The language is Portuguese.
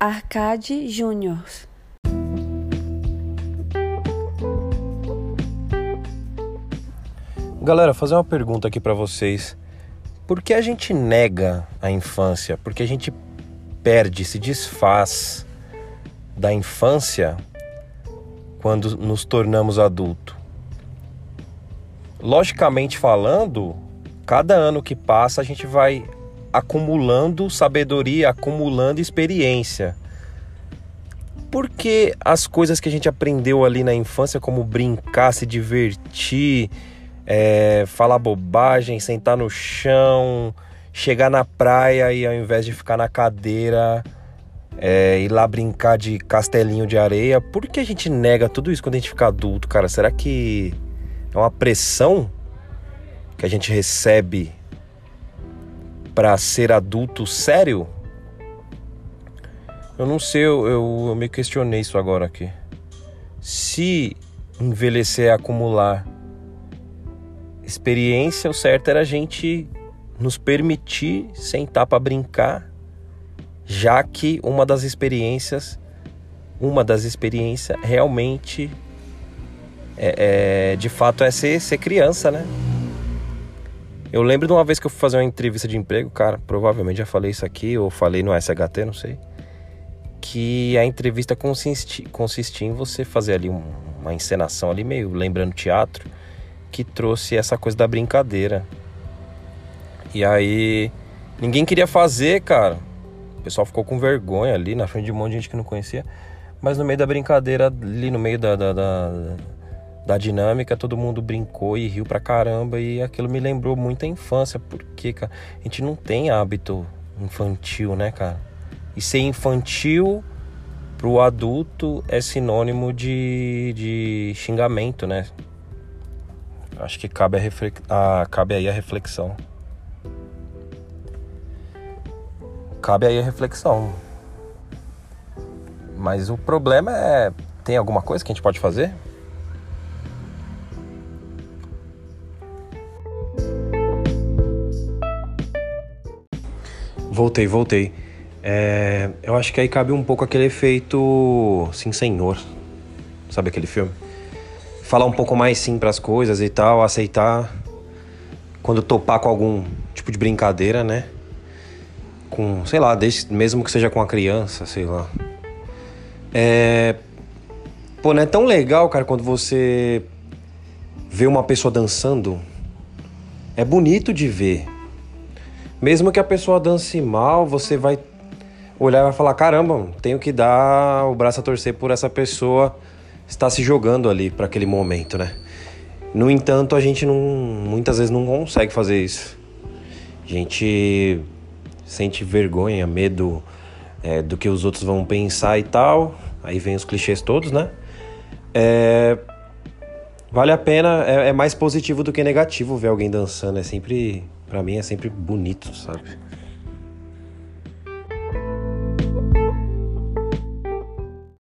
Arcade Júnior. Galera, fazer uma pergunta aqui para vocês. Por que a gente nega a infância? Por que a gente perde, se desfaz da infância quando nos tornamos adulto? Logicamente falando, cada ano que passa a gente vai acumulando sabedoria, acumulando experiência. Porque as coisas que a gente aprendeu ali na infância, como brincar, se divertir, é, falar bobagem, sentar no chão, chegar na praia e ao invés de ficar na cadeira, é, ir lá brincar de castelinho de areia, por que a gente nega tudo isso quando a gente fica adulto, cara? Será que é uma pressão que a gente recebe para ser adulto sério? Eu não sei, eu, eu, eu, me questionei isso agora aqui. Se envelhecer é acumular experiência, o certo era a gente nos permitir sentar para brincar, já que uma das experiências, uma das experiências realmente é, é de fato é ser, ser criança, né? Eu lembro de uma vez que eu fui fazer uma entrevista de emprego, cara, provavelmente já falei isso aqui, ou falei no SHT, não sei. Que a entrevista consistia, consistia em você fazer ali uma encenação ali, meio lembrando teatro, que trouxe essa coisa da brincadeira. E aí, ninguém queria fazer, cara. O pessoal ficou com vergonha ali na frente de um monte de gente que não conhecia. Mas no meio da brincadeira, ali no meio da, da, da da dinâmica, todo mundo brincou e riu pra caramba e aquilo me lembrou muito a infância, porque, cara, a gente não tem hábito infantil, né, cara? E ser infantil pro adulto é sinônimo de, de xingamento, né? Acho que cabe, a ah, cabe aí a reflexão. Cabe aí a reflexão. Mas o problema é. Tem alguma coisa que a gente pode fazer? Voltei, voltei. É, eu acho que aí cabe um pouco aquele efeito Sim Senhor. Sabe aquele filme? Falar um pouco mais sim para as coisas e tal, aceitar quando topar com algum tipo de brincadeira, né? Com, sei lá, desde, mesmo que seja com a criança, sei lá. É. Pô, não é tão legal, cara, quando você vê uma pessoa dançando. É bonito de ver. Mesmo que a pessoa dance mal, você vai olhar e vai falar: caramba, tenho que dar o braço a torcer por essa pessoa estar se jogando ali para aquele momento, né? No entanto, a gente não, muitas vezes não consegue fazer isso. A gente sente vergonha, medo é, do que os outros vão pensar e tal. Aí vem os clichês todos, né? É, vale a pena, é, é mais positivo do que negativo ver alguém dançando. É sempre para mim é sempre bonito, sabe?